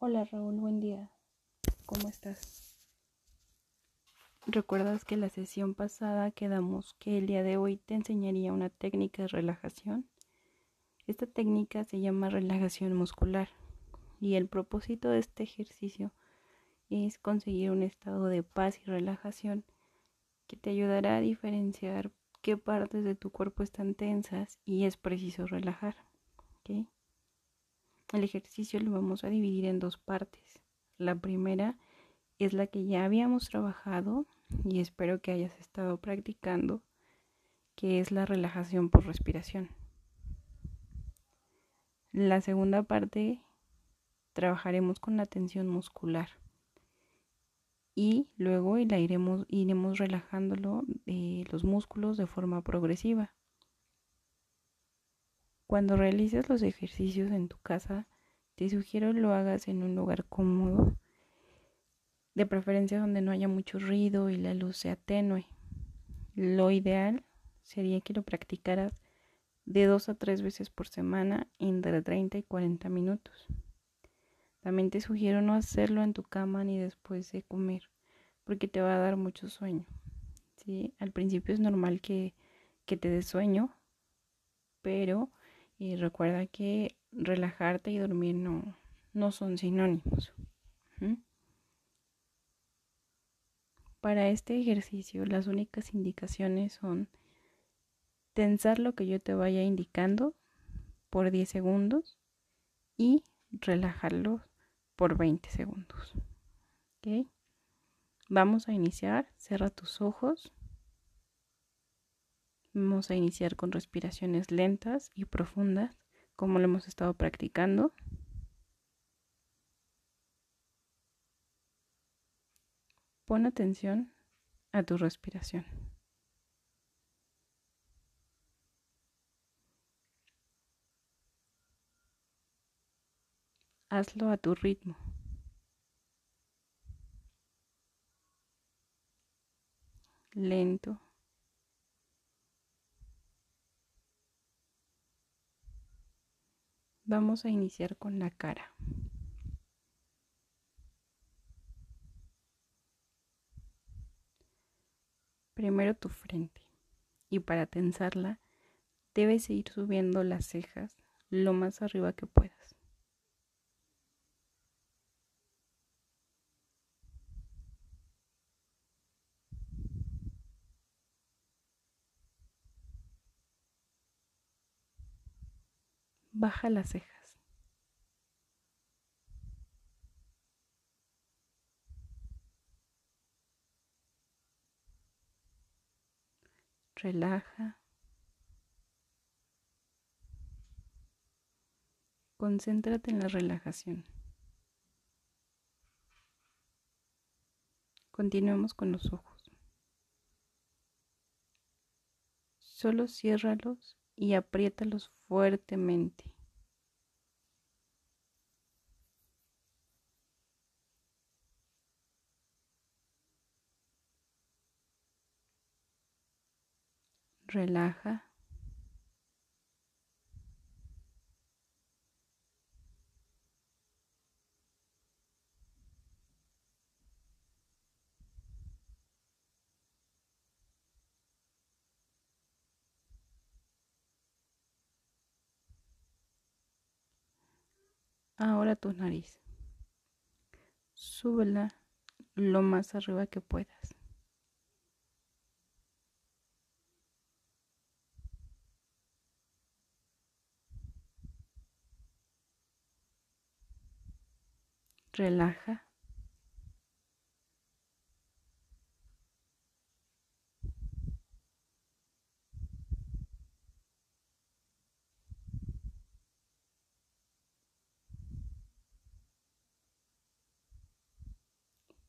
Hola Raúl, buen día. ¿Cómo estás? ¿Recuerdas que la sesión pasada quedamos que el día de hoy te enseñaría una técnica de relajación? Esta técnica se llama relajación muscular y el propósito de este ejercicio es conseguir un estado de paz y relajación que te ayudará a diferenciar qué partes de tu cuerpo están tensas y es preciso relajar. El ejercicio lo vamos a dividir en dos partes. La primera es la que ya habíamos trabajado y espero que hayas estado practicando, que es la relajación por respiración. La segunda parte trabajaremos con la tensión muscular y luego la iremos, iremos relajándolo de los músculos de forma progresiva. Cuando realices los ejercicios en tu casa, te sugiero lo hagas en un lugar cómodo, de preferencia donde no haya mucho ruido y la luz sea tenue. Lo ideal sería que lo practicaras de dos a tres veces por semana entre 30 y 40 minutos. También te sugiero no hacerlo en tu cama ni después de comer, porque te va a dar mucho sueño. ¿sí? Al principio es normal que, que te dé sueño, pero y recuerda que relajarte y dormir no, no son sinónimos. Para este ejercicio las únicas indicaciones son tensar lo que yo te vaya indicando por 10 segundos y relajarlo por 20 segundos. Vamos a iniciar. Cierra tus ojos. Vamos a iniciar con respiraciones lentas y profundas, como lo hemos estado practicando. Pon atención a tu respiración. Hazlo a tu ritmo. Lento Vamos a iniciar con la cara. Primero tu frente y para tensarla debes ir subiendo las cejas lo más arriba que puedas. Baja las cejas. Relaja. Concéntrate en la relajación. Continuemos con los ojos. Solo ciérralos y apriétalos fuertemente. Relaja. Ahora tu nariz. Súbela lo más arriba que puedas. Relaja.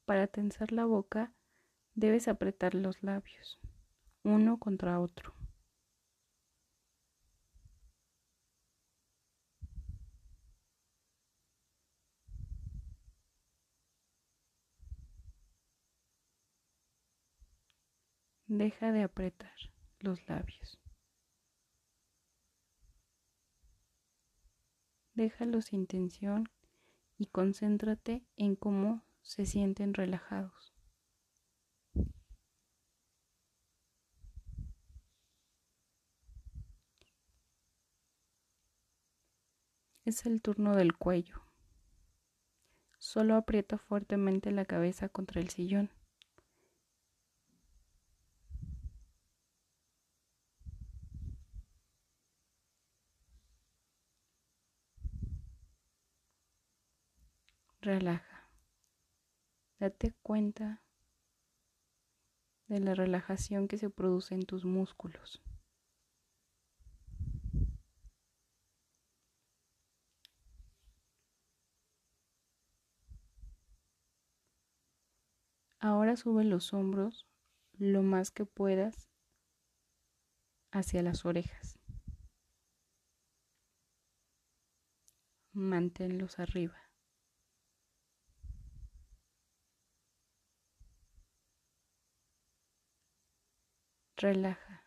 Para tensar la boca, debes apretar los labios, uno contra otro. Deja de apretar los labios. Déjalos sin tensión y concéntrate en cómo se sienten relajados. Es el turno del cuello. Solo aprieta fuertemente la cabeza contra el sillón. Relaja. Date cuenta de la relajación que se produce en tus músculos. Ahora sube los hombros lo más que puedas hacia las orejas. Manténlos arriba. Relaja.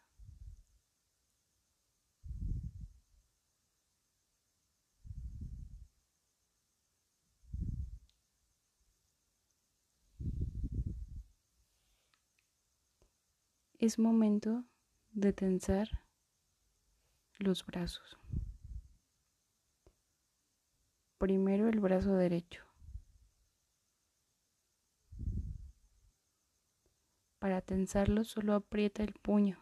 Es momento de tensar los brazos. Primero el brazo derecho. Para tensarlo solo aprieta el puño.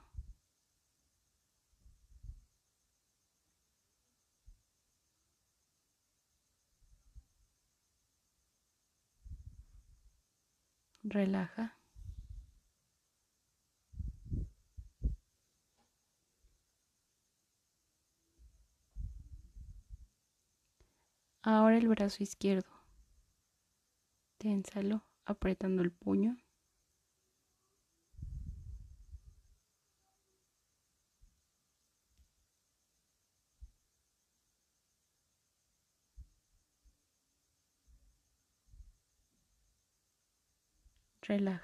Relaja. Ahora el brazo izquierdo. Ténsalo apretando el puño. Relaja.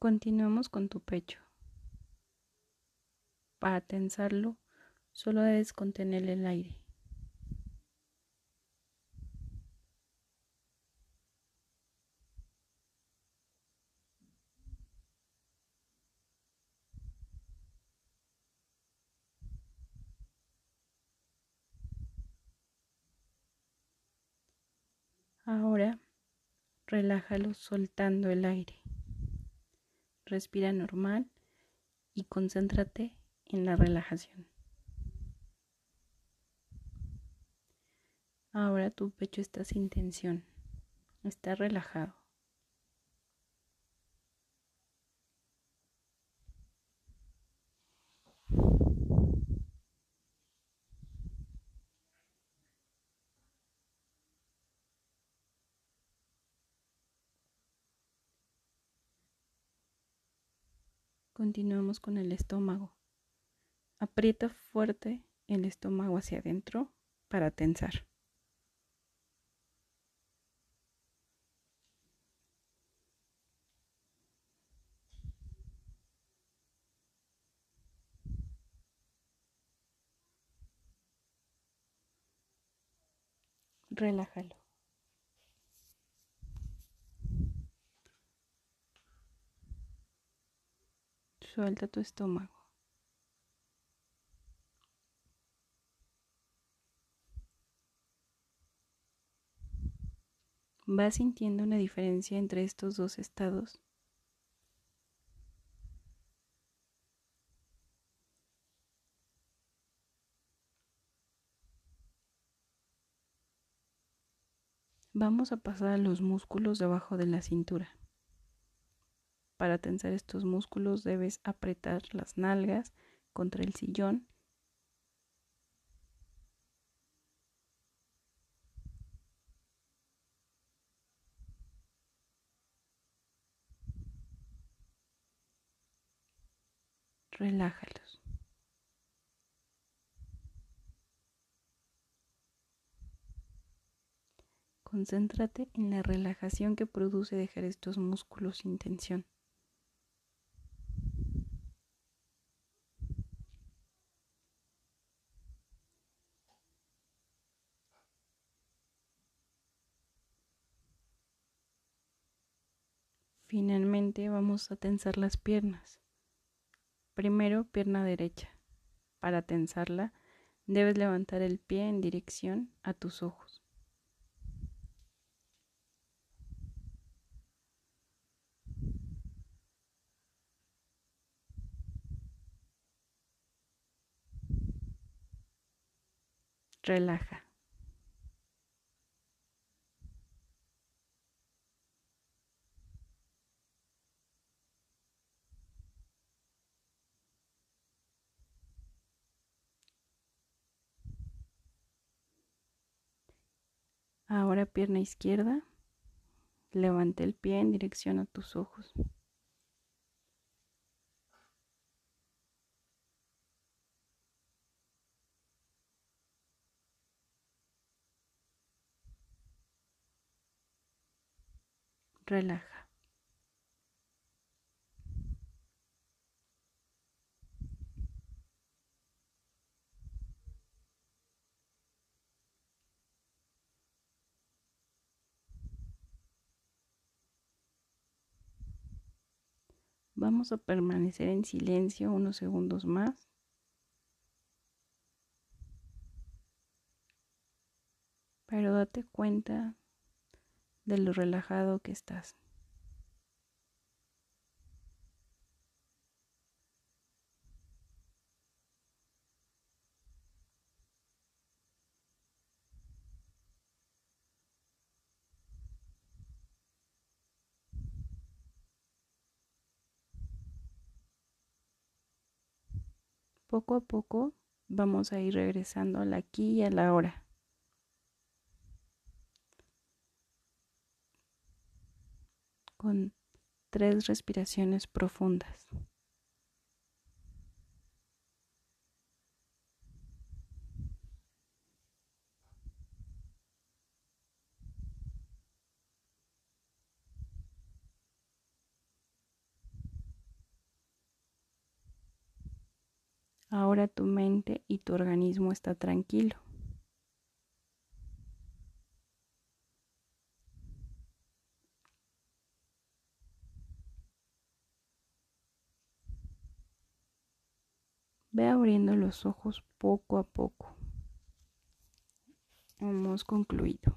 Continuamos con tu pecho. Para tensarlo, solo debes contener el aire. Ahora relájalo soltando el aire respira normal y concéntrate en la relajación. Ahora tu pecho está sin tensión, está relajado. Continuamos con el estómago. Aprieta fuerte el estómago hacia adentro para tensar. Relájalo. Suelta tu estómago. ¿Vas sintiendo una diferencia entre estos dos estados? Vamos a pasar a los músculos debajo de la cintura. Para tensar estos músculos debes apretar las nalgas contra el sillón. Relájalos. Concéntrate en la relajación que produce dejar estos músculos sin tensión. Finalmente vamos a tensar las piernas. Primero pierna derecha. Para tensarla debes levantar el pie en dirección a tus ojos. Relaja. Pierna izquierda. Levanta el pie en dirección a tus ojos. Relaja. Vamos a permanecer en silencio unos segundos más. Pero date cuenta de lo relajado que estás. Poco a poco vamos a ir regresando al aquí y a la hora. Con tres respiraciones profundas. Tu mente y tu organismo está tranquilo. Ve abriendo los ojos poco a poco. Hemos concluido.